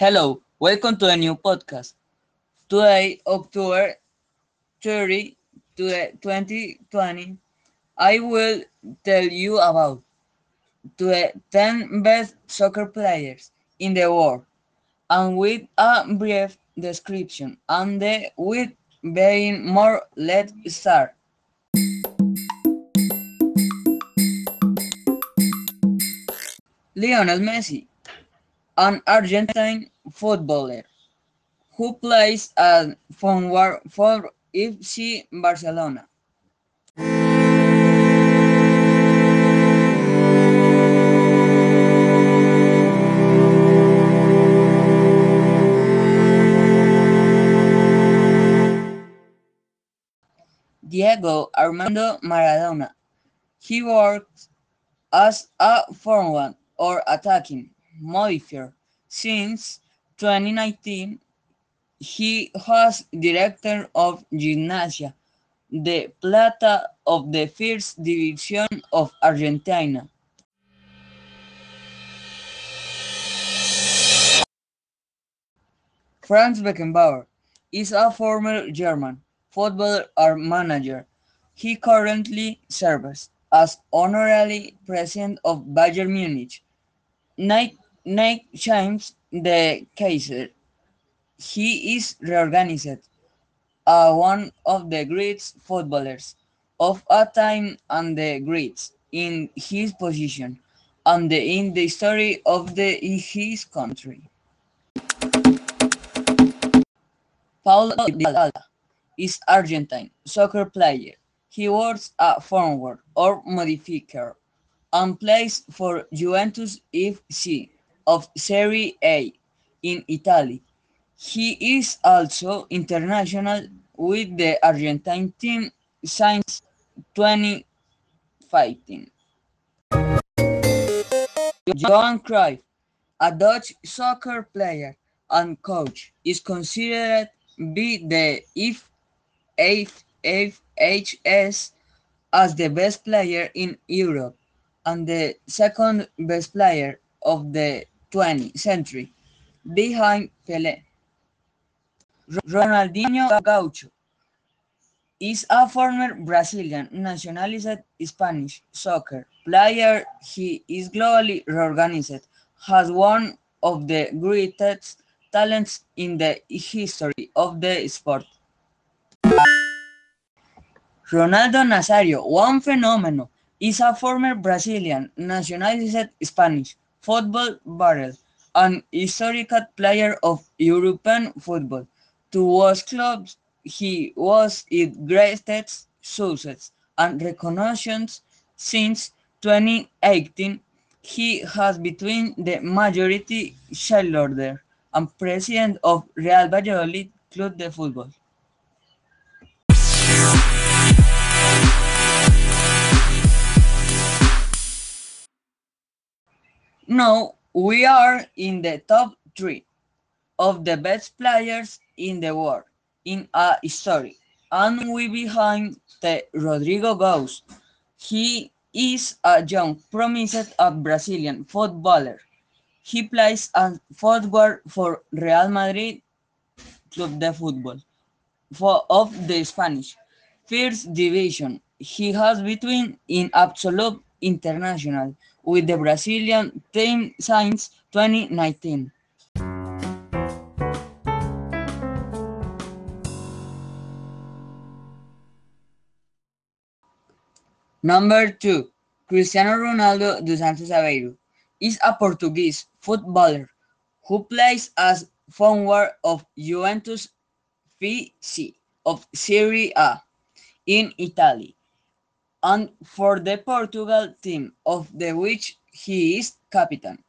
Hello, welcome to a new podcast. Today, October 30, 2020, I will tell you about the 10 best soccer players in the world and with a brief description and the with being more let's start. Lionel Messi, an Argentine footballer who plays at forward for FC Barcelona. Diego Armando Maradona. He works as a forward or attacking modifier since 2019 he was director of Gimnasia the Plata of the First Division of Argentina. Franz Beckenbauer is a former German footballer and manager. He currently serves as honorary president of Bayern Munich. Night, night James the Kaiser he is reorganized uh, one of the greatest footballers of a time and the greats in his position and the, in the story of the his country. Paulo Dybala is Argentine soccer player. He works a forward or modifier and plays for Juventus FC of Serie A in Italy. He is also international with the Argentine team since 2015. Johan Cruyff, a Dutch soccer player and coach, is considered be the FHS as the best player in Europe and the second best player of the 20th century, behind Pelé. Ronaldinho Gaucho is a former Brazilian nationalized Spanish soccer player. He is globally recognized as one of the greatest talents in the history of the sport. Ronaldo Nazario, one phenomenon, is a former Brazilian nationalized Spanish football barrel, an historical player of European football to was clubs he was its greatest success and recognition since 2018 he has between the majority shareholder and president of Real Valladolid Club de Fútbol. Now we are in the top three of the best players in the world in a story. And we behind the Rodrygo Goes. He is a young, promised a Brazilian footballer. He plays as forward for Real Madrid Club de Football for, of the Spanish First Division. He has between in absolute international with the Brazilian team since 2019. Number 2. Cristiano Ronaldo dos Santos Aveiro is a Portuguese footballer who plays as forward of Juventus FC of Serie A in Italy and for the Portugal team of the which he is captain.